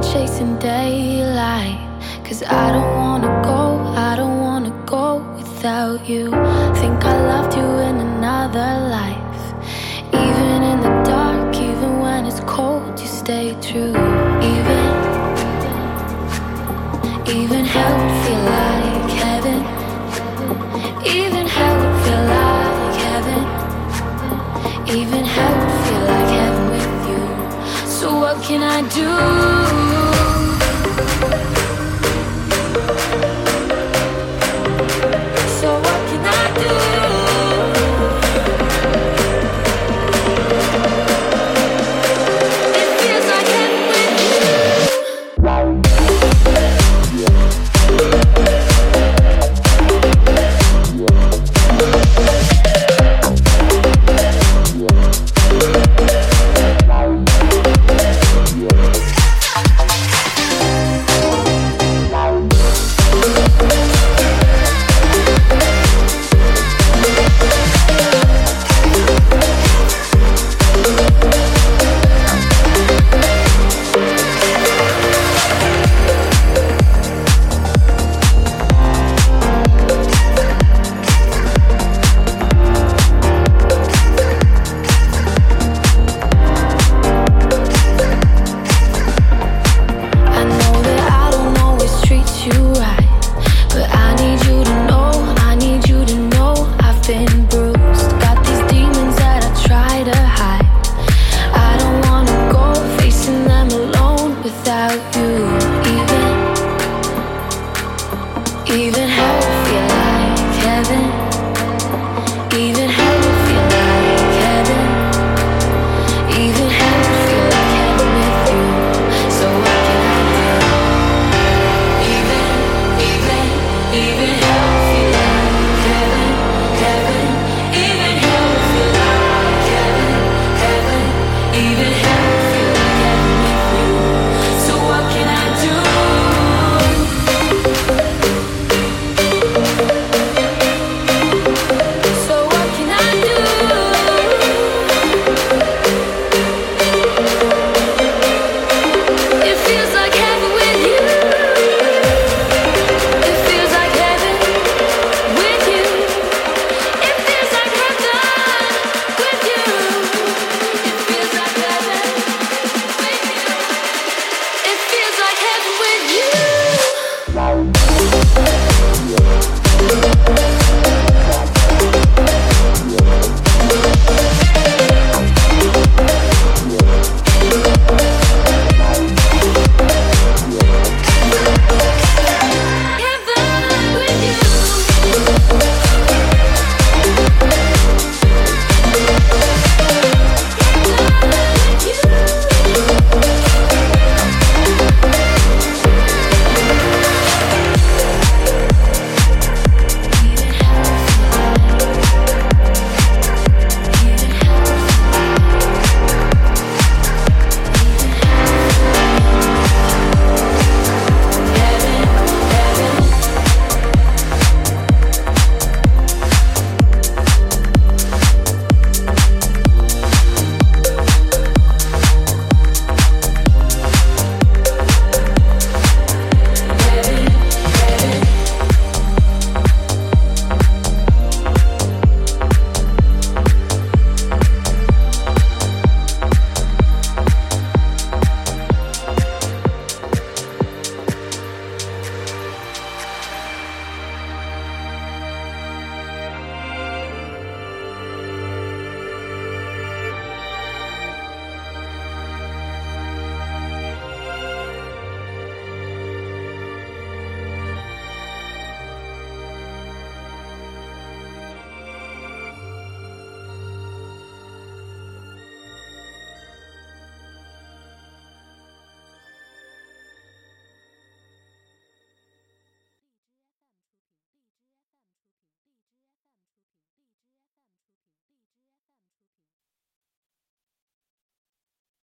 been chasing daylight. Cause I don't wanna go, I don't wanna go without you. Think I loved you in another life. Even in the dark, even when it's cold, you stay true. Even, even hell feel like heaven. Even hell feel like heaven. Even hell feel like heaven with you. So what can I do?